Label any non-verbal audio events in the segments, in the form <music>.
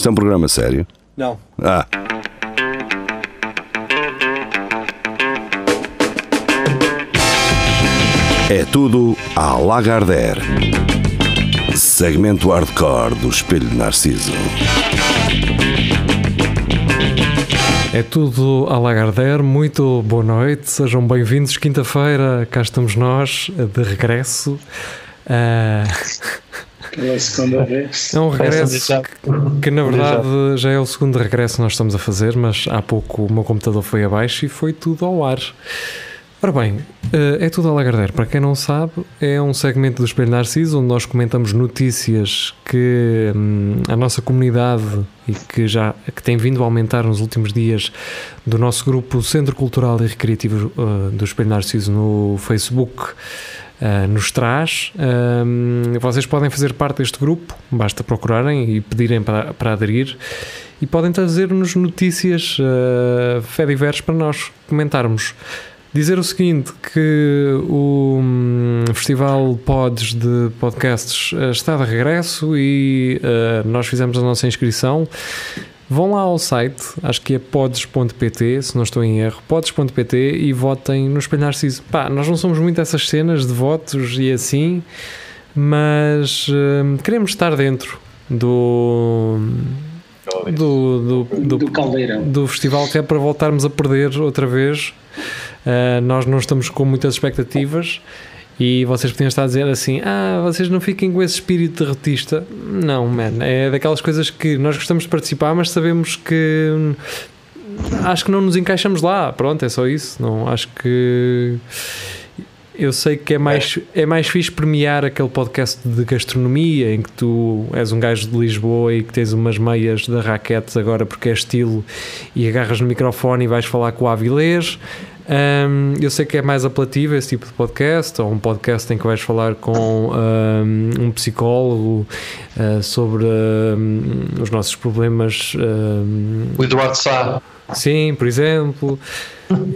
Isto é um programa sério? Não. Ah. É tudo à Lagardère. Segmento hardcore do Espelho de Narciso. É tudo à Lagardère, muito boa noite, sejam bem-vindos. Quinta-feira, cá estamos nós, de regresso. Uh... Pela segunda vez. É um regresso que, na verdade já é o segundo regresso que nós estamos a fazer, mas há pouco o meu computador foi abaixo e foi tudo ao ar. Ora bem, é tudo a Lagardère. Para quem não sabe, é um segmento do Espelho Narciso onde nós comentamos notícias que hum, a nossa comunidade e que já que tem vindo a aumentar nos últimos dias do nosso grupo Centro Cultural e Recreativo uh, do Espelho Narciso no Facebook uh, nos traz. Um, vocês podem fazer parte deste grupo, basta procurarem e pedirem para, para aderir. E podem trazer-nos notícias uh, fé diversas para nós comentarmos. Dizer o seguinte, que o hum, Festival Pods de Podcasts eh, está de regresso e uh, nós fizemos a nossa inscrição. Vão lá ao site, acho que é pods.pt, se não estou em erro, pods.pt e votem no Espelho Narciso. Pá, nós não somos muito essas cenas de votos e assim, mas uh, queremos estar dentro do do, do, do, do, do festival que é para voltarmos a perder outra vez. Uh, nós não estamos com muitas expectativas e vocês podiam estar a dizer assim: ah, vocês não fiquem com esse espírito derrotista. Não, man, é daquelas coisas que nós gostamos de participar, mas sabemos que acho que não nos encaixamos lá. Pronto, é só isso. Não, acho que eu sei que é mais, é. é mais fixe premiar aquele podcast de gastronomia em que tu és um gajo de Lisboa e que tens umas meias da raquetes agora porque é estilo e agarras no microfone e vais falar com o Avilés. Um, eu sei que é mais apelativo esse tipo de podcast, ou um podcast em que vais falar com um, um psicólogo uh, sobre um, os nossos problemas. o Eduardo Sá. Sim, por exemplo.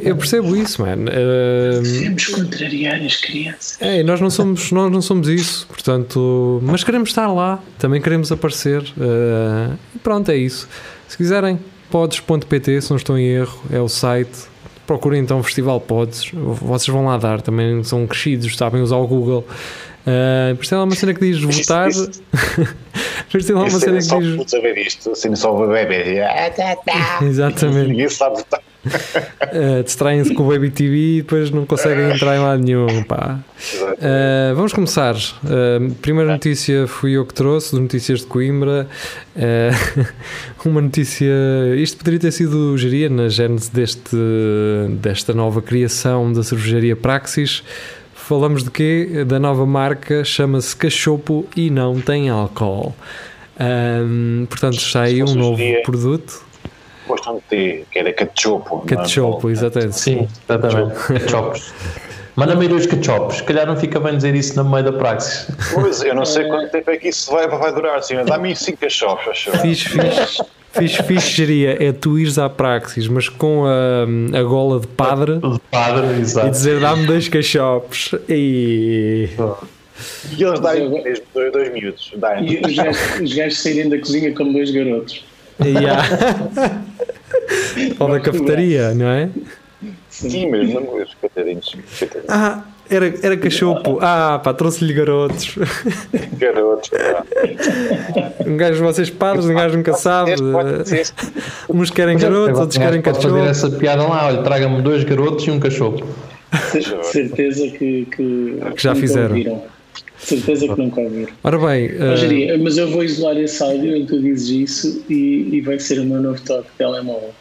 Eu percebo isso, mano. Uh, Devemos contrariar as crianças. É, nós não somos, nós não somos isso, portanto, mas queremos estar lá, também queremos aparecer. Uh, pronto, é isso. Se quiserem, podes.pt, se não estou em erro, é o site procurem então o Festival Pods, vocês vão lá dar, também são crescidos, sabem usar o Google. Uh, por isso é uma cena que diz votar. <laughs> por isso é uma cena que diz. saber isto, assim só o bebê. <laughs> Exatamente. Ninguém sabe votar. Uh, <laughs> Distraem-se com o Baby TV e depois não conseguem entrar em lado nenhum. Pá. Uh, vamos começar. Uh, primeira notícia fui eu que trouxe, de Notícias de Coimbra. <laughs> uma notícia. Isto poderia ter sido geria na gênese deste, desta nova criação da cervejaria Praxis. Falamos de quê? Da nova marca, chama-se Cachopo e não tem álcool. Um, portanto, sai um novo produto gostam de ter, que era cachopo. Cachopo, exatamente. Sim, exatamente. Cachopos. Manda-me os cachopos. Se calhar não fica bem dizer isso no meio da praxis. Pois, eu não sei quanto tempo é que isso vai, vai durar. Assim, Dá-me 5 cachopos, acho. Fixe, fixe. Fixe, fixe geria é tu ires à praxis, mas com a, a gola de padre, de padre exato. e dizer dá-me dois cachopos. E... E eles dão mesmo dois, dois miúdos. E os gajos saírem da cozinha como dois garotos. Yeah. Ou da cafetaria, não é? Sim, mesmo, não os coitadinhos. Ah, era, era cachopo. Ah, pá, trouxe-lhe garotos. <laughs> Garotos, pá. Um gajo, vocês padres, um gajo nunca sabe. Uns querem garotos, outros querem cachopo. fazer essa piada lá, olha, traga-me dois garotos e um cachopo. Certeza que, que, que já fizeram. Certeza que nunca ouviram. Ora bem, uh... mas eu vou isolar esse áudio em que tu dizes isso e, e vai ser o meu novo toque de telemóvel.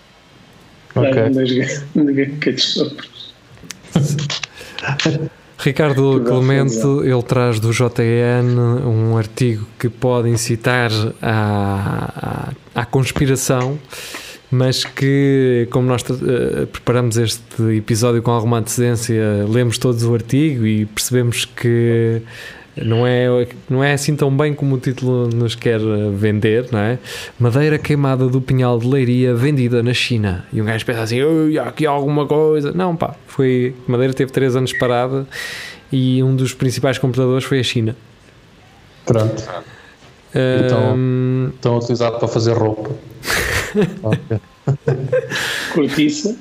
<laughs> Ricardo Clemente, ele traz do JN um artigo que pode incitar à, à, à conspiração, mas que, como nós uh, preparamos este episódio com alguma antecedência, lemos todos o artigo e percebemos que não é, não é assim tão bem como o título nos quer vender, não é? Madeira queimada do pinhal de leiria vendida na China. E um gajo pensa assim, aqui há alguma coisa. Não, pá, foi. Madeira teve 3 anos parada e um dos principais compradores foi a China. Pronto. Então- Estão utilizados para fazer roupa. <laughs> Cortiça.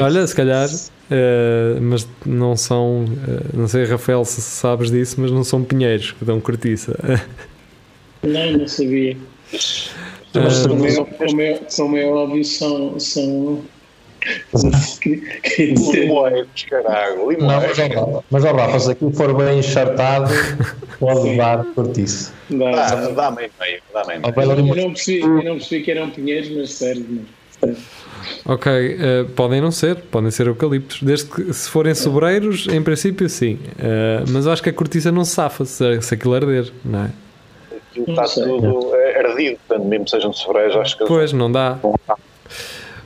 olha, se calhar, eh, mas não são, eh, não sei, Rafael, se sabes disso, mas não são pinheiros que dão cortiça. Não, não sabia. Ah, Mas são- óbvio, são. são dizer, Limoeiros, caralho. Limoeiros. mas ó, Rafa, se aquilo for bem enxertado, pode dar cortiça. dá- Dá, dá. dá-me em meio, meio. lá Eu não percebi, eu não percebi que eram pinheiros, mas serve. Mas, Ok, eh, podem não ser, podem ser eucaliptos. Desde que se forem sobreiros, em princípio sim. Eh, mas eu acho que a cortiça não se safa se, se aquilo arder, não é? Aquilo Não está tudo é, ardido, portanto, mesmo que sejam sobreiros, acho que Pois, não dá. vão dar.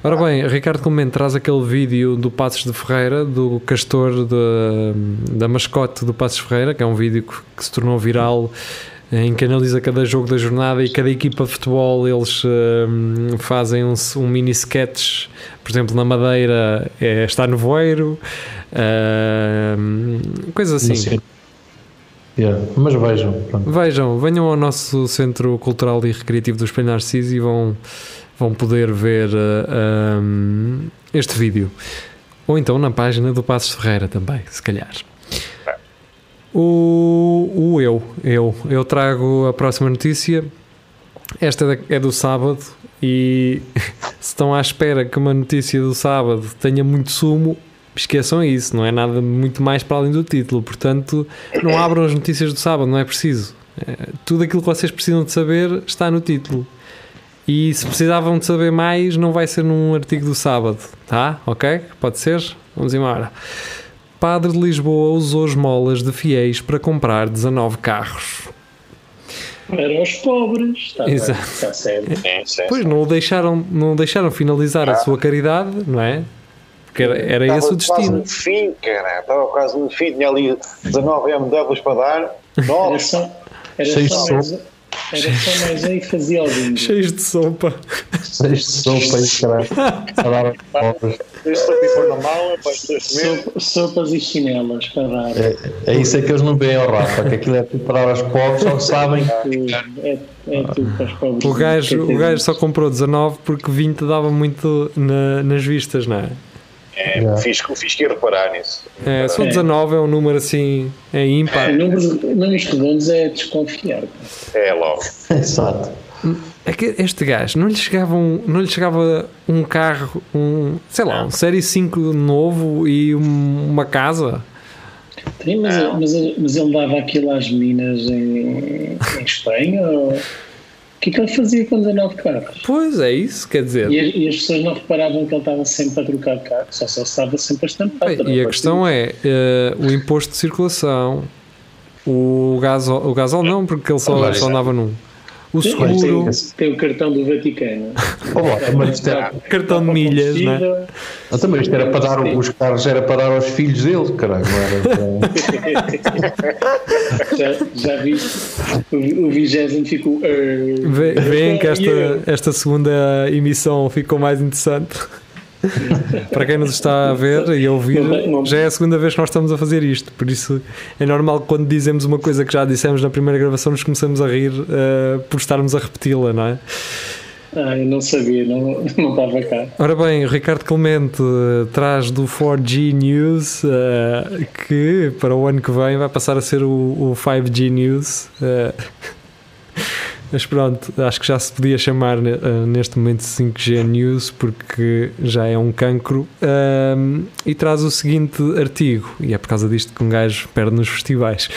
Ora bem, Ricardo Clemente traz aquele vídeo do Passos de Ferreira, do castor de- da mascote do Passos Ferreira, que é um vídeo que, que se tornou viral, em que analisa cada jogo da jornada e cada equipa de futebol eles eh, fazem um, um mini sketch, por exemplo, na Madeira é, está no voeiro, eh, coisas assim. Sim. Yeah, Mas vejam, pronto. Vejam, venham ao nosso Centro Cultural e Recreativo do Espelho Narciso e vão, vão poder ver uh, um, este vídeo. Ou então na página do Passos Ferreira também, se calhar. O, o eu, eu, eu trago a próxima notícia. Esta é do sábado e <laughs> se estão à espera que uma notícia do sábado tenha muito sumo, esqueçam isso, não é nada muito mais para além do título. Portanto, não abram as notícias do sábado, não é preciso. É, tudo aquilo que vocês precisam de saber está no título. E se precisavam de saber mais, não vai ser num artigo do sábado, tá? Ok? Pode ser? Vamos embora. Padre de Lisboa usou esmolas de fiéis para comprar 19 carros. para os pobres. Está, Exato. está certo. Sim, sim, Pois sim. não o deixaram, não o deixaram finalizar a sua caridade, não é? Porque era, era esse o Estava quase destino. no fim, cara. Estava quase no fim. Tinha ali 19 MWs para dar. Era 9. só, era só era só mais um e fazia o bingo. Cheios de sopa. Seis de sopa e caralho. Sopas e chinelas para dar. É, é isso é que eles não veem ao Rafa, que aquilo é tudo para dar aos pobres, só sabem Tudo, é, é tudo para os pobres. O gajo, o gajo só comprou 19 porque 20 dava muito na- nas vistas, não é? É, Yeah. fiz, fiz que ir reparar nisso. É, só 19 é um número assim, é ímpar. Números, números redondos é desconfiar. É logo. <laughs> Exato. É que este gajo não lhe chegava um, não lhe chegava um carro, um, sei lá, um Série 5 novo e um- uma casa. Sim, mas, mas, mas ele dava aquilo às meninas em, em Espanha? Ou... O que é que ele fazia com 19 carros? Pois é isso, quer dizer. E, as- e as pessoas não reparavam que ele estava sempre a trocar carro, só só estava sempre a estampar. E a questão é eh, o imposto de circulação, o gasol, o gasol não, porque ele só, só andava num. O seguro, tem, tem o cartão do Vaticano. Lá, <laughs> mas isto era, cartão de milhas, não é? ah, também isto era para dar, os carros era para dar aos filhos dele, caralho, não era para- <laughs> já, já viste? O, o vigésimo ficou. "Er". Vê- Veem que esta, esta segunda emissão ficou mais interessante. <laughs> Para quem nos está a ver e a ouvir, já é a segunda vez que nós estamos a fazer isto. Por isso é normal que quando dizemos uma coisa que já dissemos na primeira gravação, nos começamos a rir eh, por estarmos a repeti-la, não é? Ah, eu não sabia, não, <laughs> não estava cá. Ora bem, o Ricardo Clemente eh, traz do 4G News eh, que para o ano que vem vai passar a ser o, o 5G News. eh, mas pronto, acho que já se podia chamar eh, neste momento 5G News porque já é um cancro. Ahm, e traz o seguinte artigo, e é por causa disto que um gajo perde nos festivais.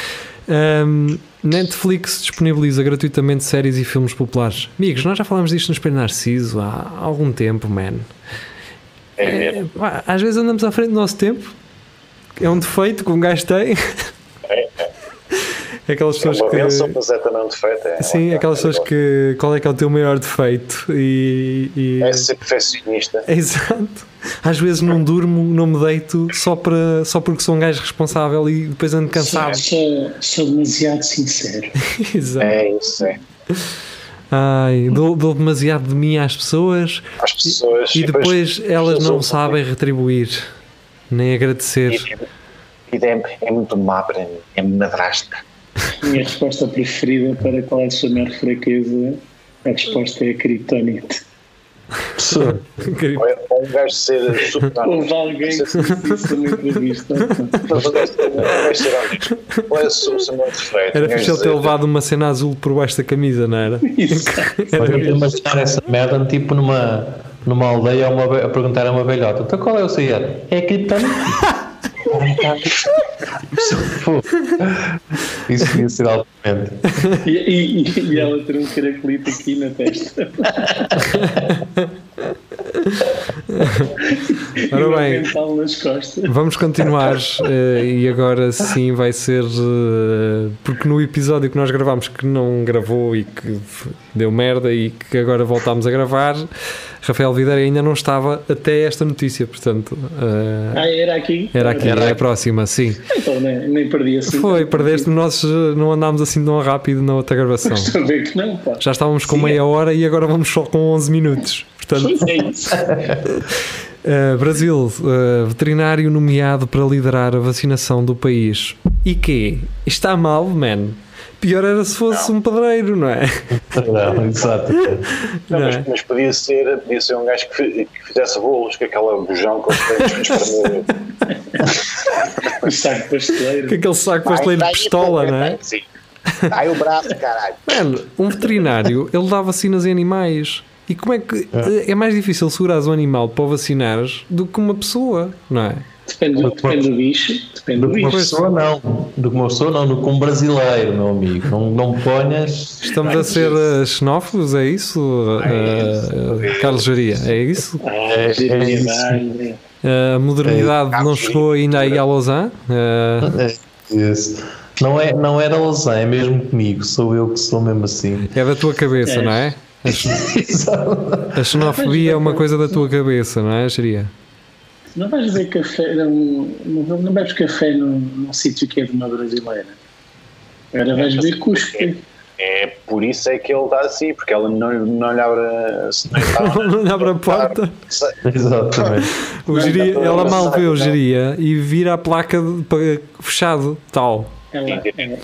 Ahm, Netflix disponibiliza gratuitamente séries e filmes populares. Amigos, nós já falámos disto no Espelho Narciso há algum tempo, man. É É, às vezes andamos à frente do nosso tempo. É um defeito que um gajo tem. <laughs> É, É aquelas É pessoas uma benção, que. mas é também um defeito. É, Sim, aquelas pessoas que. Qual é que é o teu maior defeito? E. e- É ser perfeccionista. <laughs> Exato. Às vezes não durmo, não me deito só, para, só porque sou um gajo responsável e depois ando cansado. Sou, sou demasiado sincero. <laughs> Exato. É isso, é. Ai, dou, dou demasiado de mim às pessoas As pessoas. e depois elas não sabem retribuir, nem agradecer. E, e é, é muito má para mim. É madrasta. Minha resposta preferida para qual é a sua maior fraqueza, a resposta é a criptonite. Ou é ou um gajo ser super. Houve alguém que disse isso numa entrevista. É? Era fixe ele ter levado uma cena azul por baixo da camisa, não era? Olha, eu imaginar essa merda tipo numa, numa aldeia a, uma, a perguntar a uma velhota: então qual é o seu? É criptonite. <laughs> Isso ia ser altamente. E, e, e ela ter um caracolito aqui na testa. Ora bem. Vamos continuar eh, e agora sim vai ser eh, porque no episódio que nós gravámos que não gravou e que deu merda e que agora voltámos a gravar, Rafael Videira ainda não estava até esta notícia, portanto eh, Ah, era aqui? era aqui, é a próxima, sim. Então nem, nem perdi assim. Foi, perdeste, nós eh, não andámos assim tão rápido na outra gravação. Que não, pá. Já estávamos com Sim. meia hora e agora vamos só com 11 minutos. Portanto, Pois é isso. Uh, <laughs> Brasil, uh, veterinário nomeado para liderar a vacinação do país. E quê? Está mal, man. Pior era se fosse um pedreiro, não é? Não, exato. <laughs> Não, Não mas, é? mas podia ser, podia ser um gajo que, que fizesse bolos com aquela bujão com os <laughs> saco pasteleiro. Com aquele saco pasteleiro de pistola, não é? Sim. Ai o braço, caralho. Mano, um veterinário, ele dá vacinas em animais. E como é que é mais difícil segurares um animal para o vacinares do que uma pessoa, não é? Depende, do- depende do bicho. Depende Do do bicho. pessoa, não. Do que uma pessoa, não. Do que um brasileiro, meu amigo. Não, não ponhas. Estamos a ser uh, xenófobos, é isso? Uh, Carlos Jaria, é isso? Ah, É- genialidade. A modernidade não chegou ainda aí a Lausanne? Uh, É isso. Não, é, não era Lausanne, é mesmo comigo. Sou eu que sou mesmo assim. é da tua cabeça, não é? <laughs> Exato. A xenofobia é uma coisa da tua cabeça, não é, Jaria? Não vais beber café, não, não, não bebes café num, num sítio que é de uma brasileira. Agora vais beber cuspe. É por isso é que ele está assim, porque ela não, não lhe abre, se não está- <laughs> Não lhe abre a porta. Exatamente. <laughs> O geria, ela mal vê o geria e vira a placa de- para- fechado, tal. Ela,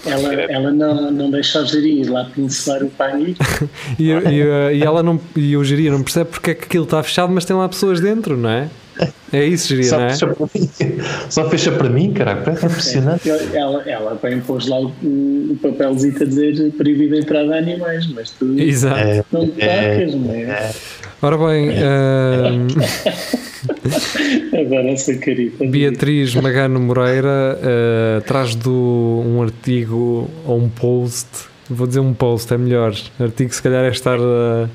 ela, ela, não, não deixa o gerir ir lá pincelar o paninho. <laughs> E, e, e ela não, e o geria não percebe porque é que aquilo está fechado, mas tem lá pessoas dentro, não é? É isso, Só não é? fecha para mim. <laughs> Só fecha para mim, caraca. É impressionante. Ela, ela bem pôs lá o, o papelzinho a dizer proibido a entrada a animais, mas tu Exato. É, não te tocas, não é? Ora bem, ahm, Agora essa carita. Beatriz Magano Moreira ah, traz do um artigo ou um post, vou dizer um post, é melhor. Artigo se calhar é estar a,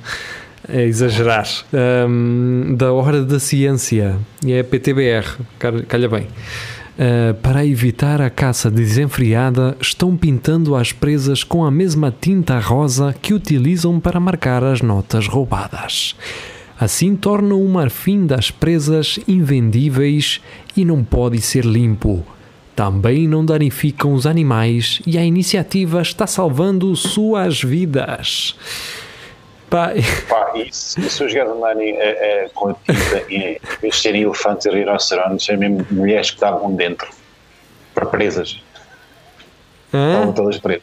a exagerar. Ahm, da Hora da Ciência, e é PTBR, cal- calha bem. Ah, para evitar a caça desenfreada, estão pintando as presas com a mesma tinta rosa que utilizam para marcar as notas roubadas. Assim tornam o marfim das presas invendíveis e não pode ser limpo. Também não danificam os animais e a iniciativa está salvando suas vidas. Pá, <laughs> Pá, e se, se os gajos andarem a- a- com a tinta e em vez de serem elefantes e rinocerontes, serem mesmo mulheres que estavam dentro para presas. Estavam hã? todas presas.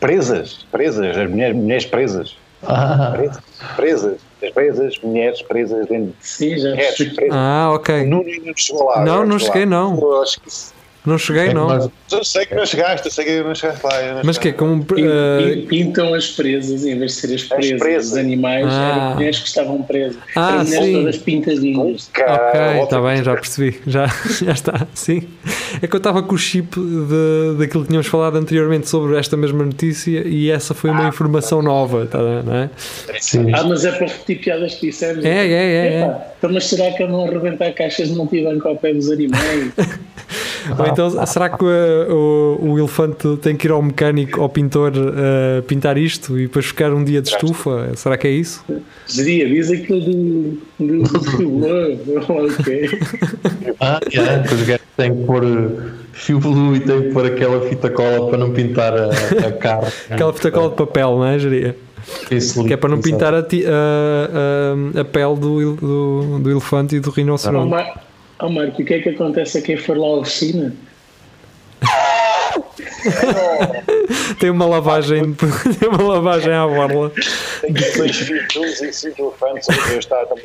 Presas, presas, as mulheres, mulheres presas. Ah, Presas, presas, as presas, mulheres presas dentro. Percebi. presas. Ah, ok. O Nuno ainda não chegou lá. Não, não cheguei, lá. não. Eu acho que isso- Não cheguei, não. nós- Eu sei que não chegaste, eu sei que não chegaste lá. eu não Mas que é como. Ah, pin- Pintam as presas em vez de ser as presas, presas. dos animais, Ah. eram mulheres que estavam presas. Ah, eram mulheres sim. todas pintadinhas. Ok, está bem, já percebi. Já, <laughs> já está, sim. É que eu estava com o chip de, daquilo que tínhamos falado anteriormente sobre esta mesma notícia e essa foi uma informação nova, tá, não é? sim. Ah, mas é para repetir piadas que dissemos. É, é, é, é. Epá, Então, mas será que vão arrebentar caixas de multibanco ao pé dos animais? <laughs> Ou então, será que o, o elefante tem que ir ao mecânico, ao pintor, uh, pintar isto e depois ficar um dia de estufa? Será que é isso? Geria, diz aquilo do. do. do. ok. Ah, yeah, depois o gajo tem que pôr uh, fio blue e tem que pôr aquela fita cola para não pintar a, a cara. Aquela fita cola de papel, não é, Jeria? Isso, Que é para não pintar a, ti- a- a- a pele do, do, do elefante e do rinoceronte. Oh, Marco, o que é que acontece a quem for lá à oficina? <laughs> tem uma lavagem, <laughs> tem uma lavagem à borla. Tem dois filhos e cinco elefantes. Eu estava também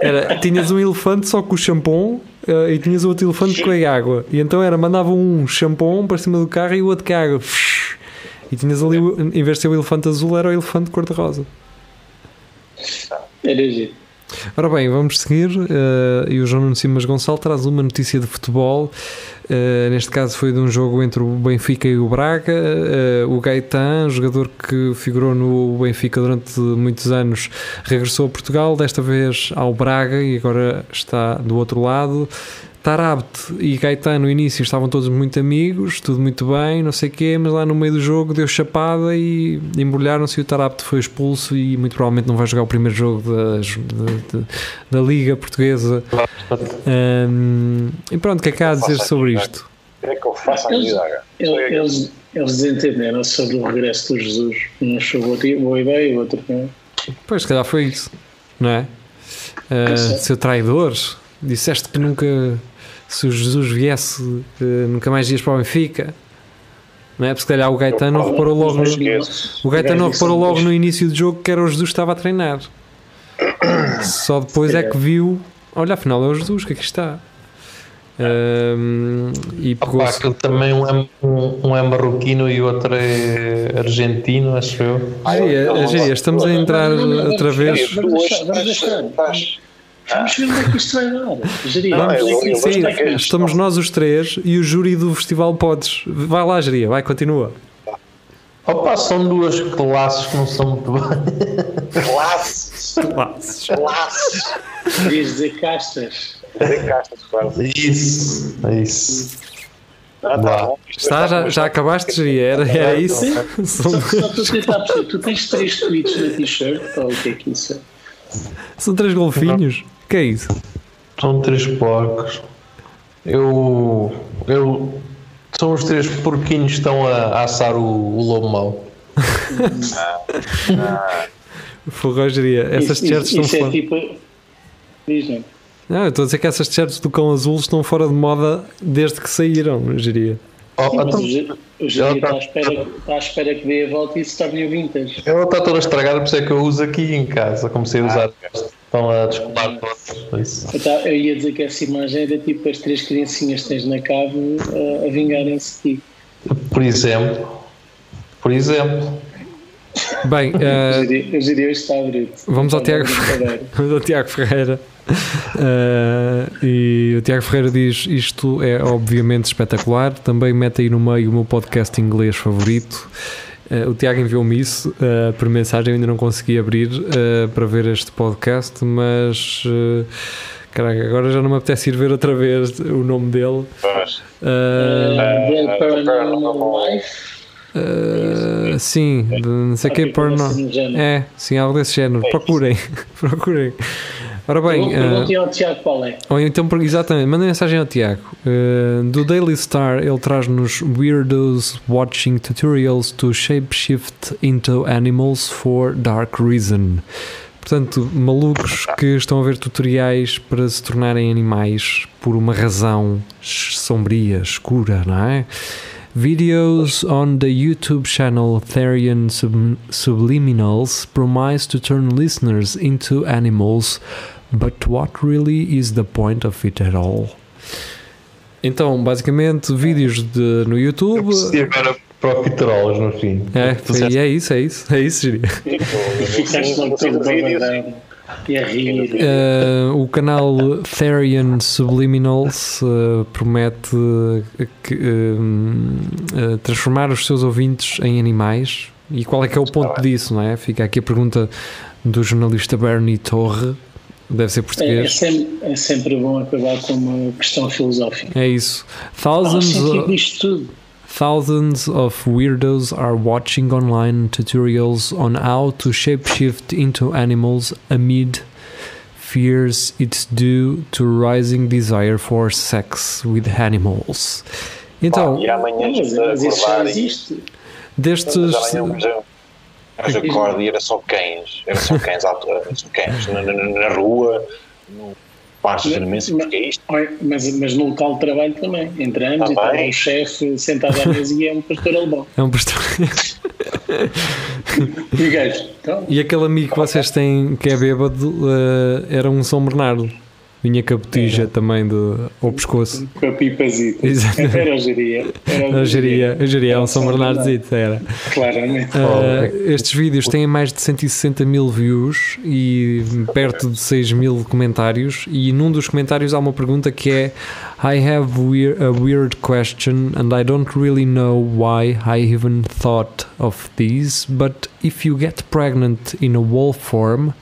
Era, tinhas um elefante só com o shampoo uh, e tinhas outro elefante com a água. E então era, mandavam um shampoo para cima do carro e o outro com a água. E tinhas ali, em vez de ser o elefante azul, era o elefante cor-de-rosa. Era giro. Ora bem, vamos seguir. Uh, e o João Nuno Simas Gonçalves traz uma notícia de futebol. Uh, neste caso foi de um jogo entre o Benfica e o Braga. Uh, o Gaetan, jogador que figurou no Benfica durante muitos anos, regressou a Portugal, desta vez ao Braga e agora está do outro lado. Tarabt e Gaetano no início estavam todos muito amigos, tudo muito bem, não sei o quê, mas lá no meio do jogo deu chapada e embrulharam-se e o Tarabt foi expulso e muito provavelmente não vai jogar o primeiro jogo da, da, da Liga Portuguesa. Um, e pronto, o que é que há a dizer sobre isto? É que eu faço à eles, eles, eles desentenderam sobre o regresso do Jesus. Um achou boa ideia, o outro não. Pois, se calhar foi isso, não é? Uh, seu traidor, disseste que nunca se o Jesus viesse, uh, nunca mais ias para o Benfica. Não é? Porque se calhar o Gaetano reparou logo no, o Gaetano reparou logo no início do jogo que era o Jesus que estava a treinar. Só depois é que viu, olha, afinal é o Jesus que aqui está. Um, e pegou Opa, aquele também um é, um, um é marroquino e o outro é argentino, acho eu. Ah, é, é, estamos a entrar outra vez. Vamos deixar, vamos deixar. Vamos ver onde é que isto vai dar. Geria. Não, sim, estamos nós os três e o júri do Festival Podes. Vai lá, Geria, vai, continua. Opa, são duas classes que não são muito bem. Classes! Classes. Classes! Querias dizer castas. Dizer castas, quase. Isso, é isso. Ah, tá bom. Está, já, já acabaste, Geria? Era, era isso? Só, só para tentar perceber, tu tens três tweets na t-shirt ou o que é que isso é? São três golfinhos? O que é isso? São três porcos. Eu. Eu. São os três porquinhos que estão a, a assar o, o lobo mau. <laughs> Forrogeria. Essas t-shirts estão isso é fora. tipo. Diz, não. Eu estou a dizer que essas t-shirts do cão azul estão fora de moda desde que saíram, eu diria. Oh, Sim, mas então, o Geria está à espera, está à espera que dê a volta e se torne o vintage. ela está toda estragada, por isso é que eu uso aqui em casa. Comecei a usar. Estão a descolar todos. Isso. Eu, ia dizer que essa imagem era tipo as três criancinhas que tens na cave a, a vingarem-se de ti. Por exemplo. Por exemplo. Bem, <laughs> Eu eh, diria- Eu diria está a abrir. Vamos ao Tiago. Brincadeira. <laughs> Vamos ao Tiago Ferreira. Eh, e o Tiago Ferreira diz: Isto é obviamente espetacular. Também mete aí no meio o meu podcast inglês favorito. Eh, o Tiago enviou-me isso eh, por mensagem. Eu ainda não consegui abrir eh, para ver este podcast, mas. Caraca, agora já não me apetece ir ver outra vez o nome dele. Pois. The Paranormal Life. eh, sim, não sei o que, porno. É, sim, algo desse género. Procurem, <laughs> procurem. Ora bem, Perguntem ao Tiago qual é. ou então, exatamente, mandem mensagem ao Tiago. Eh, do Daily Star, ele traz-nos Weirdos Watching Tutorials to Shapeshift into Animals for Dark Reason. Portanto, malucos que estão a ver tutoriais para se tornarem animais por uma razão sombria, escura, não é? Videos on the YouTube channel Therian Sub- Subliminals promise to turn listeners into animals, but what really is the point of it at all? Então, basicamente, vídeos de, no YouTube. E agora para o Piterolas no fim. É, disseste- é isso, é isso, é isso, Giri. E ficaste todo e. Uh, o canal Therian Subliminals uh, promete uh, que, um, uh, transformar os seus ouvintes em animais. E qual é que é o ponto disso, não é? Fica aqui a pergunta do jornalista Bernie Torre, deve ser É, é, português. sempre, é sempre bom acabar com uma questão filosófica. É isso. Thousands, sentido of, thousands of weirdos are watching online tutorials on how to shapeshift into animals amid fears it's due to rising desire for sex with animals. Então, E amanhã mas, mas isso já existe. destes. Mas acordo e era só cães. Era só cães, à toa, só cães na, na- na rua. no- Partes imenso porque é isto. Mas, mas no local de trabalho também. Entramos tá e está o chefe sentado à mesa e é um pastor alemão. É um pastor. e, gajo, então, e aquele amigo que vocês têm que é bêbado uh, era um São Bernardo. Vinha com a botija também do, ao pescoço. Com a pipazita. Exatamente. Era o geria. Era o geria. O geria é um São Bernardozito, era. Claramente. Uh, estes vídeos têm mais de 160 mil views e perto de 6 mil comentários. E num dos comentários há uma pergunta que é I have weir a weird question and I don't really know why I even thought of these, but if you get pregnant in a wolf form,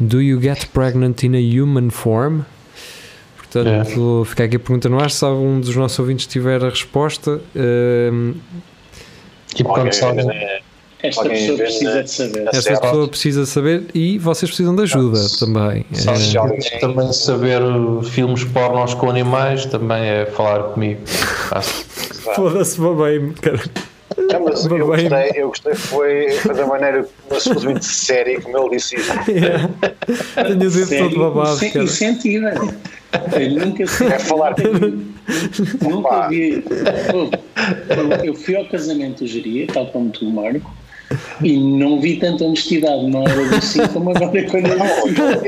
Do you get pregnant in a human form? Portanto, é. fica aqui a pergunta no ar se algum dos nossos ouvintes tiver a resposta. Um, tipo, quando sabe. Esta pessoa precisa de saber. Esta pessoa precisa saber e vocês precisam de ajuda também. é. também saber filmes pornos com animais também é falar comigo. <laughs> Foda-se, bem, cara. Não, mas eu gostei, eu gostei foi da maneira absolutamente séria como ele disse isso. Yeah. Tenho o dedo todo babado. E sentido. Eu nunca É falar. nunca vi. Eu, eu fui ao casamento do Geria, tal como tu, Marco. E não vi tanta honestidade na hora do sim como agora quando ele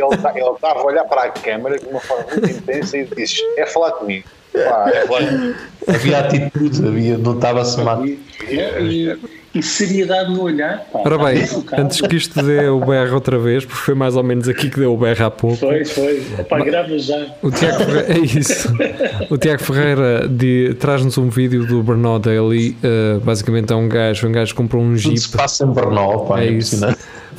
Ele estava a olhar para a câmara de uma forma muito intensa e disse: É falar comigo. Pá, <laughs> é. Havia atitude, havia, não estava-se mal. E, e, seriedade no olhar. Pá, Ora bem, antes que isto dê o BR outra vez, porque foi mais ou menos aqui que deu o BR há pouco. Foi, foi. Pá, grava já. O Tiago Ferreira, é isso. O Tiago Ferreira traz-nos um vídeo do Bernal Daily. Uh, basicamente é um gajo, um gajo comprou um jeep. Tudo se passa em Bernal, pá, é, é isso.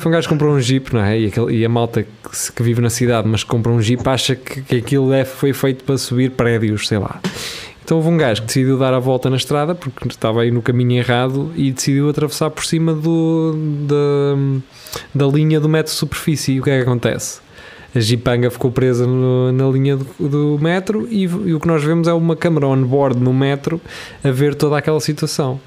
Foi um gajo que comprou um jeep, não é? E, aquele, e a malta que, que, vive na cidade, mas que compra um jeep, acha que, que aquilo é, foi feito para subir prédios, sei lá. Então houve um gajo que decidiu dar a volta na estrada porque estava aí no caminho errado e decidiu atravessar por cima do, da, da linha do metro de superfície. E o que é que acontece? A jipanga ficou presa no, na linha do, do metro e, e, o que nós vemos é uma câmara on board no metro a ver toda aquela situação.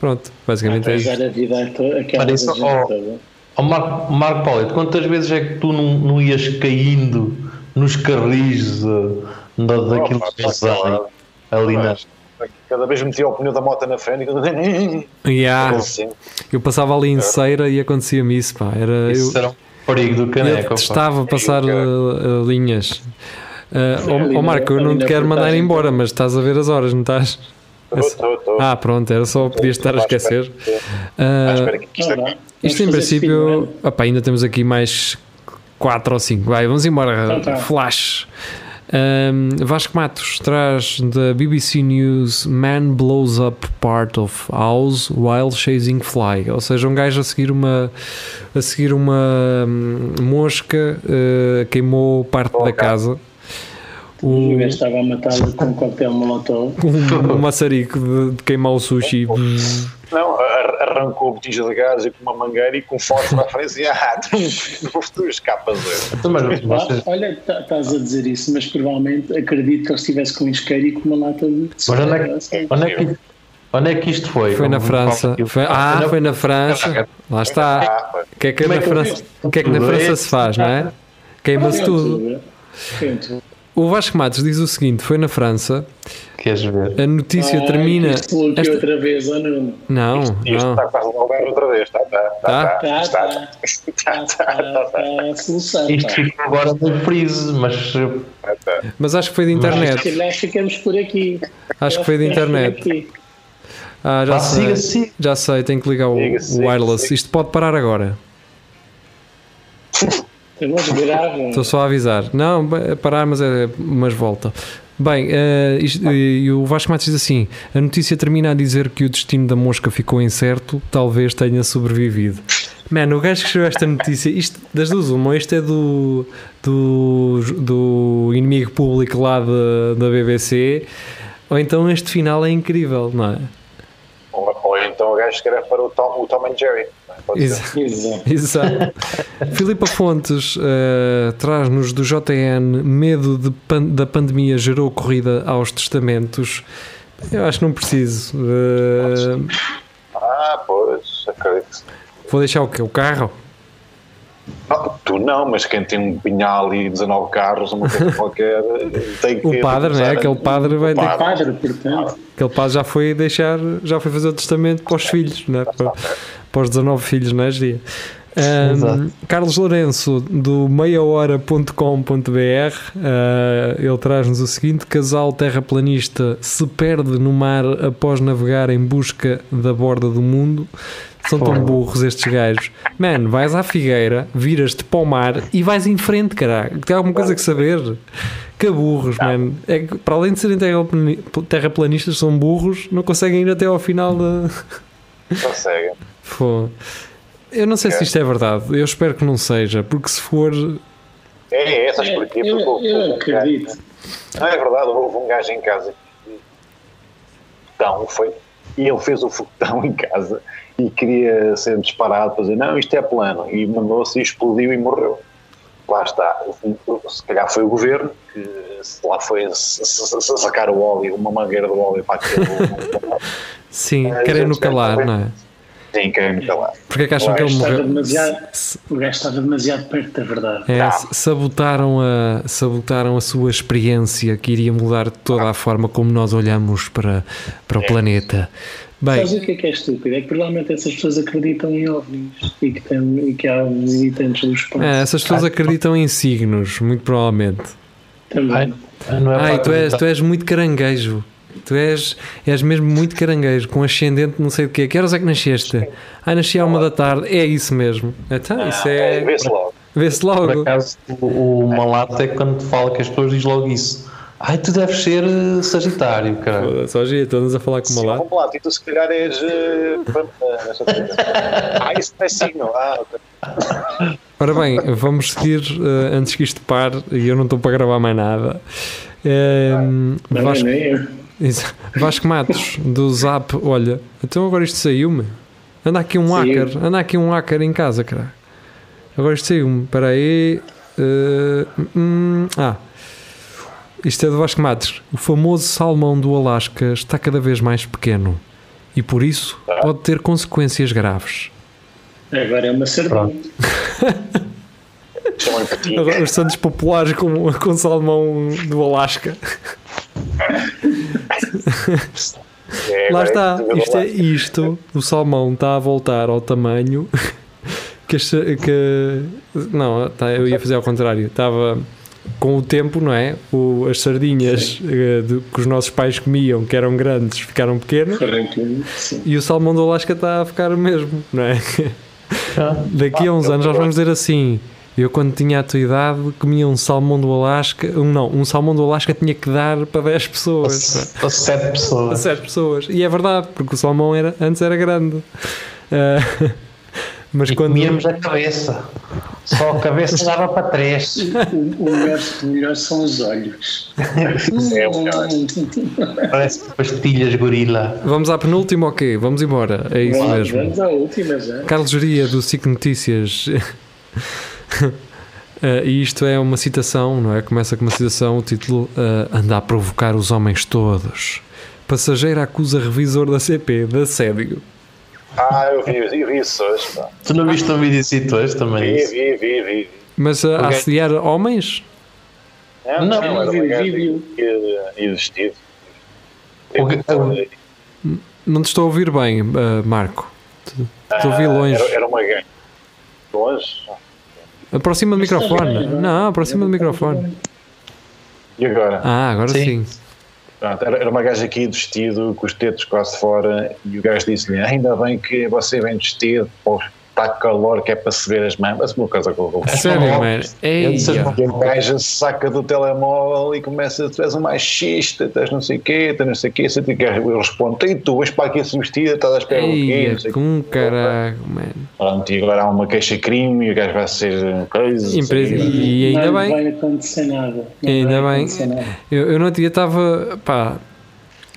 Pronto, basicamente ah, é isso. A vida aquela Parece, oh, oh, Marco, Marco Paulo, quantas vezes é que tu não, não ias caindo nos carris da, daquilo oh, que ali na. Cada vez metia o pneu da moto na frente e yeah. assim. Eu passava ali em Ceira e acontecia-me isso, pá. Era, isso eu, era um perigo do caneco. Eu estava a passar uh, linhas. Uh, oh, Marco, eu não te quero mandar embora, mas estás a ver as horas, não estás? Tô, tô, tô. Ah, pronto, era só podias estar a esquecer. Uh, isto em princípio, opa, ainda temos aqui mais 4 ou 5. Vai, vamos embora. Então tá. Flash. Um, Vasco Matos traz da BBC News Man blows up part of house while chasing fly, ou seja, um gajo a seguir uma a seguir uma hum, mosca uh, queimou parte da casa. O, o estava a matá-lo com um coquetel molotov. <laughs> Um, um maçarico de, de queimar o sushi. Não, arrancou a botija de gás e com uma mangueira e com foto na frente e ah, <laughs> tu escapas. Então, ah, olha, tá, estás a dizer isso, mas provavelmente acredito que ele estivesse com um isqueiro e com uma lata de. Mas onde é que, onde é que, onde é que isto foi? Foi na França. Foi, ah, foi na França. Lá está. O que é que na França, o que é que na França se faz, não é? Queima-se tudo. O Vasco Matos diz o seguinte: foi na França. Queres ver? A notícia ah, termina. Esta... outra vez, ou não? Não. Isto, isto não. está quase a roubar outra vez, <laughs> está? Está, está. Está, está. a solução. Isto fica agora no freeze, mas. Mas acho que foi de internet. Ficamos por aqui. Acho que foi de internet. Ah, já ah, sei. Siga, siga. Já sei, tenho que ligar o, siga, o wireless. Siga. Isto pode parar agora. <laughs> Estou só a avisar. Não, parar, mas, é, mas volta. Bem, uh, isto, e o Vasco Matos diz assim: a notícia termina a dizer que o destino da mosca ficou incerto, talvez tenha sobrevivido. Mano, o gajo que escreveu esta notícia, isto das duas, uma, isto é do, do, do inimigo público lá da, da BBC, ou então este final é incrível, não é? Ou, ou então o gajo escreve para o Tom, o Tom and Jerry. Exato. <laughs> Exato. Filipa Fontes uh, traz-nos do JN medo pan da pandemia gerou corrida aos testamentos. Eu acho que não preciso. Uh... Ah, pois, acredito. Vou deixar o quê? O carro? Não, tu não, mas quem tem um pinhal e 19 carros, uma coisa <laughs> qualquer, tem que. O padre, não é? Aquele padre vai ter. O padre, portanto. Aquele padre já foi deixar, já foi fazer o testamento para os filhos, não é? Para, para os 19 filhos, não é, Gia? Um, Carlos Lourenço do meiahora.com.br uh, ele traz-nos o seguinte: casal terraplanista se perde no mar após navegar em busca da borda do mundo. São tão burros estes gajos. Mano, vais à figueira, viras-te para o mar e vais em frente, caralho. Tem alguma coisa que saber? Que burros, mano. É que, para além de serem terraplanistas, são burros, não conseguem ir até ao final da. <laughs> Conseguem. Pô. Eu não sei é. se isto é verdade, eu espero que não seja, porque se for. É, é essas porquê? Eu, porque eu, eu acredito. Não é verdade, houve um gajo em casa então foi e ele fez o foguetão em casa e queria ser disparado para dizer não, isto é plano e mandou-se e explodiu e morreu. Lá está, se calhar foi o governo que lá foi sacar o óleo, uma mangueira de óleo para aquele. <laughs> Sim, querem no calar, não é? Sim, querem calar. Porque é que acham que ele morreu? O gajo estava demasiado perto da verdade. É, sabotaram, a, sabotaram a sua experiência que iria mudar toda a forma como nós olhamos para, para o é. planeta. Bem, Sabes o que é que é estúpido? É que provavelmente essas pessoas acreditam em ovnis e que, tem, e que há visitantes do espaço. É, essas pessoas acreditam em signos, muito provavelmente. Também. Ai, não é Ai tu, és, tu és muito caranguejo. Tu és, és mesmo muito caranguejo, com ascendente não sei o quê. Que horas é que nasceste? Ah, nasci à uma da tarde. É isso mesmo. Então, isso é. Vê-se logo. Vê-se logo. Por acaso, o, o malato é quando te fala que as pessoas dizem logo isso. Ai, tu deves ser uh, Sagitário, cara. Só Gia, andas a falar com o malato. Sim, malato, e tu se calhar és. Uh, ah, isso não é signo. Ah, ok. Ora bem, vamos seguir uh, antes que isto pare e eu não estou para gravar mais nada. Uh, não, Vasco, nem eu. Vasco Matos, do Zap, olha, então agora isto saiu-me. Anda aqui um Saiu. hacker, anda aqui um hacker em casa, cara. Agora isto saiu-me, espera aí. Uh, hum, ah, isto é do Vasco Matos. O famoso salmão do Alasca está cada vez mais pequeno e por isso ah. pode ter consequências graves. Agora é uma sardinha. Agora os santos populares com, com salmão do Alasca. É, Lá está, isto é isto. O salmão está a voltar ao tamanho que, que não, tá, eu ia fazer ao contrário. Estava com o tempo, não é? O, as sardinhas uh, de, que os nossos pais comiam, que eram grandes, ficaram pequenos. E o salmão do Alasca está a ficar o mesmo, não é? Ah. Daqui a uns anos nós vamos dizer assim. Eu, quando tinha a tua idade, comia um salmão do Alasca. Um, não, um salmão do Alasca tinha que dar para 10 pessoas. Para 7 pessoas. Para 7 pessoas. E é verdade, porque o salmão era, antes era grande. Uh, <laughs> Mas e quando... comíamos a cabeça. Só a cabeça dava para três. <laughs> O, o, melhor, o melhor são os olhos. É o melhor. Parece pastilhas gorila. Vamos à penúltima ou okay? Vamos embora. É isso vamos, mesmo. Vamos à última já. Carlos Geria, do SIC Notícias. Uh, <laughs> e isto é uma citação, não é? Começa com uma citação, o título uh, anda a provocar os homens todos. Passageiro acusa revisor da CP de assédio. Ah, eu vi, eu vi isso hoje. Pá. Tu não viste um vídeo assim hoje também? Vi, vi, vi, vi. Mas a assediar homens? Não, não, não era vi vídeo. E vestido. Não te estou a ouvir bem, uh, Marco. Estou a ouvir longe. Era, era uma gangue. Longe? Aproxima do microfone. Não, aproxima do microfone. E agora? Ah, agora sim. sim. Era, uma gaja aqui vestido, com os tetos quase fora, e o gajo disse-lhe: Ainda bem que você vem vestido, está calor que é para se ver as mãos. Mas uma coisa que eu vou Sério, mano? E o gajo saca do telemóvel e começa: Tu és um machista, tens não sei o quê, tens não sei o quê. Sei que eu respondo: E tu vais para aqui se vestida, estás à espera do quê? Com caralho, mano. Pronto, e agora há uma queixa-crime e o gajo vai ser coisa. Empresa. E ainda não bem. Não vai acontecer nada. Não ainda bem. Eu, eu não tinha, estava. pá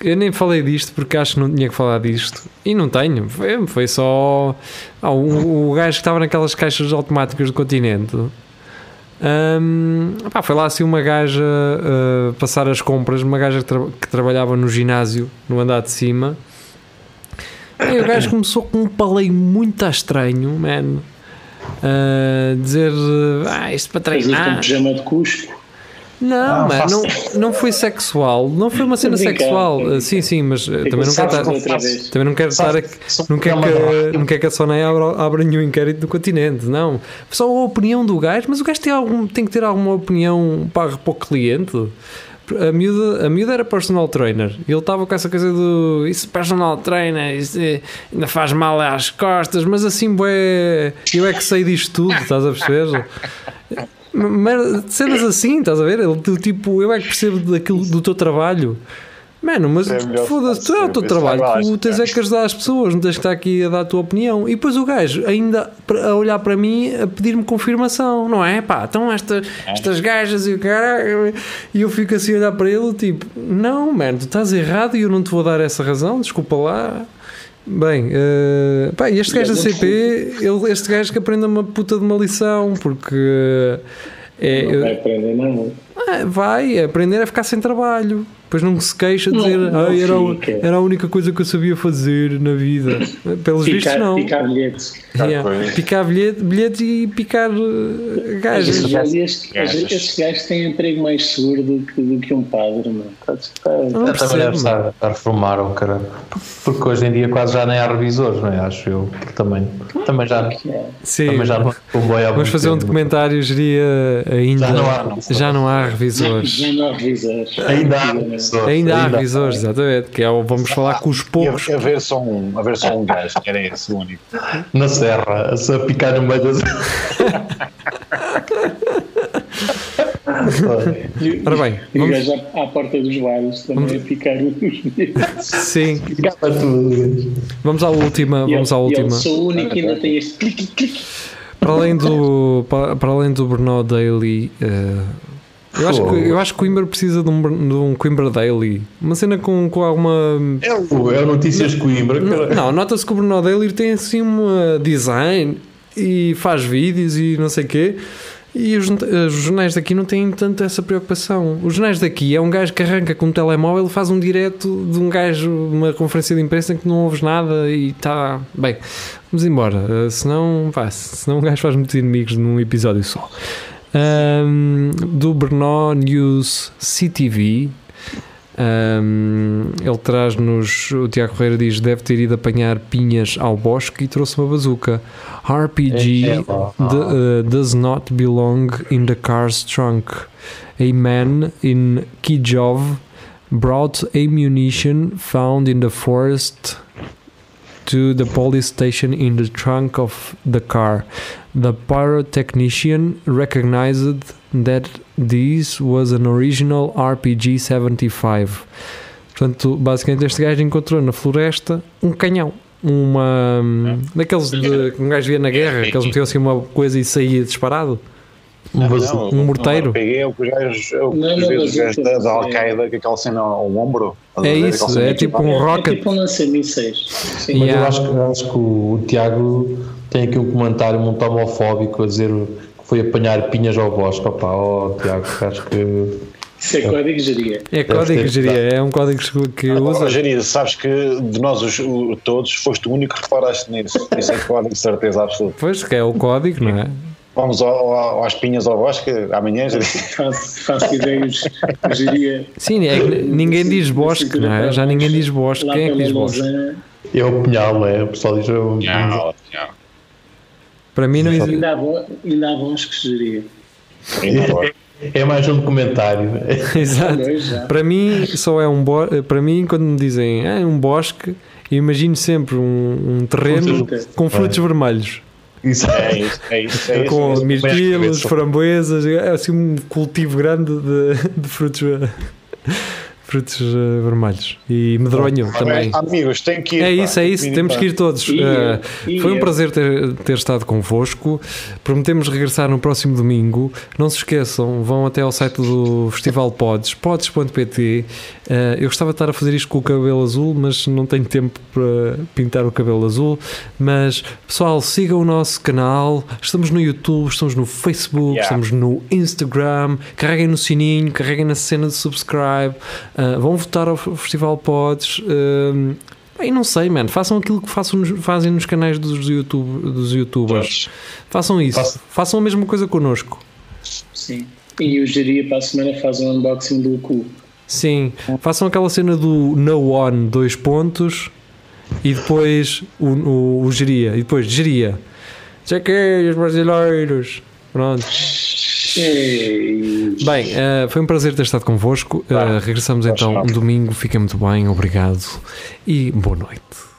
eu nem falei disto porque acho que não tinha que falar disto. E não tenho. Foi, foi só. Ah, o, o gajo que estava naquelas caixas automáticas do continente. Um, pá, foi lá assim uma gaja uh, passar as compras, uma gaja que, tra que, trabalhava no ginásio, no andar de cima. E o gajo começou com um paleio muito estranho, man. Uh, dizer, ah, isto para treinar. Um pijama de cusco. Não, ah, mas não, não foi sexual, não foi uma cena sexual. Sim, sim, mas uh, também não, quero estar, também não quero estar aqui, não quero que, não quero que a Sony abra, abra nenhum inquérito do continente, não. Só a opinião do gajo, mas o gajo tem, algum, tem que ter alguma opinião para, para o cliente a miúda, a miúda era personal trainer e ele estava com essa coisa do isso personal trainer, isso é, ainda faz mal às costas, mas assim, bué, eu é que sei disto tudo, estás a perceber? Mas, cenas assim, estás a ver? Ele, tipo, eu é que percebo daquilo do teu trabalho. Mano, mas é foda-se, tu é o teu trabalho, tu tens é que ajudar as pessoas, não tens que estar aqui a dar a tua opinião. E depois o gajo ainda a olhar para mim a pedir-me confirmação, não é? Pá, então esta, é. estas gajas e o cara. E eu fico assim a olhar para ele, tipo, não, mano, tu estás errado e eu não te vou dar essa razão, desculpa lá. Bem, uh, pá, este gajo da CP, ele, este gajo que aprenda uma puta de uma lição, porque. É, não vai aprender, não. Ah, vai aprender a ficar sem trabalho. Depois não se queixa de dizer não, não era, era a única coisa que eu sabia fazer na vida. Pelos picar, vistos, não. Picar bilhetes. Yeah. Picar bilhete, bilhetes e picar uh, gajas. Estes gajos têm emprego mais seguro do que, do que um padre, não Não também deve estar a reformar o cara. Porque hoje em dia quase já nem há revisores, não é? Acho eu. Porque também, também já, Sim. Também já não Vamos fazer um documentário, geria ainda. Já não há, não, já não há revisores. Já não há revisores. Ainda há revisores. Ainda há revisores, exatamente. Que é o, vamos falar com os poucos. A ver só um, a ver só um gajo, que era esse o único. Não serra, a picar no meio das. <laughs> Ora bem, e vamos... gajo à, porta dos bares também vamos... a picar os. Sim. Vamos à última. E vamos eu, à última. Eu sou o único que ainda tem este clique, clique. Para além do, para, para além do Bruno Daily, uh, eu acho, que, eu acho que Coimbra precisa de um, de um Coimbra Daily. Uma cena com, com alguma. É o, é o Notícias Coimbra. Não, não nota-se que o Bruno Daily tem assim um design e faz vídeos e não sei o quê. E os, os, jornais daqui não têm tanto essa preocupação. Os jornais daqui é um gajo que arranca com um telemóvel, faz um direto de um gajo, uma conferência de imprensa em que não ouves nada e está. Bem, vamos embora. Uh, senão, pá, senão um gajo faz muitos inimigos num episódio só um, do Brno News CTV. Um, ele traz-nos, o Tiago Correia diz: deve ter ido apanhar pinhas ao bosque e trouxe uma bazuca. RPG é, é, uh, does not belong in the car's trunk. A man in Kijov brought ammunition found in the forest to the police station in the trunk of the car. The pyrotechnician recognized that this was an original RPG 75. Portanto, basicamente este gajo encontrou na floresta um canhão. Uma. daqueles de, que um gajo via na guerra, que eles metiam assim uma coisa e saía disparado. Um, não, um morteiro. Um RPG é o que os gajos, é da, da Al-Qaeda, que aquela cena ao ombro. É isso, é tipo um rocket. É tipo um lança-mísseis. Mas yeah. eu acho, acho que o, o Tiago tem aqui um comentário muito homofóbico a dizer que foi apanhar pinhas ao bosque. Opa, oh, Tiago, acho que. Isso é código geria. É código geria, é um código que ah, usa. Geria, sabes que de nós os, todos foste o único que reparaste nisso. Isso é código de certeza absoluta. Pois, que é o código, não é? Vamos ao, ao, às pinhas ao bosque amanhã. <laughs> Faço, faço ideias, geria. Sim, é ninguém diz bosque, não é? Já ninguém diz bosque. Quem é que diz bosque? É o pinhal, é. O pessoal diz. o pinhal, pinhal. Para mim não existe. Ainda há, ainda há bons que geria. É, é mais um documentário. <laughs> Exato. Para mim só é um bo... para mim quando me dizem ah, é um bosque, eu imagino sempre um, um terreno com frutos é. vermelhos. Isso. É isso, é isso. É <laughs> com isso, mirtilos, framboesas, é assim um cultivo grande de, <laughs> de frutos frutos uh, vermelhos e medronho oh, também. Amigos, tem que ir. É isso, é isso, temos que ir todos. uh, foi um prazer ter, ter estado convosco. Prometemos regressar no próximo domingo. Não se esqueçam, vão até ao site do Festival Pods, pods.pt. Uh, eu gostava de estar a fazer isto com o cabelo azul, mas não tenho tempo para pintar o cabelo azul. Mas pessoal, sigam o nosso canal. Estamos no YouTube, estamos no Facebook, yeah. estamos no Instagram. Carreguem no sininho, carreguem na cena de subscribe. Uh, vão votar ao Festival Pods. Uh, Bem, não sei, mano. Façam aquilo que façam nos, fazem nos canais dos, YouTube, dos youtubers. Façam isso. Faço. Façam a mesma coisa connosco. Sim. E o Geria para a semana faz um unboxing do cu. Sim. Façam aquela cena do no one, dois pontos, e depois o, o, o geria. E depois geria. Chequei os brasileiros. Pronto. Bem, eh, foi um prazer ter estado convosco. Eh, regressamos então um domingo. Fiquem muito bem. Obrigado. E boa noite.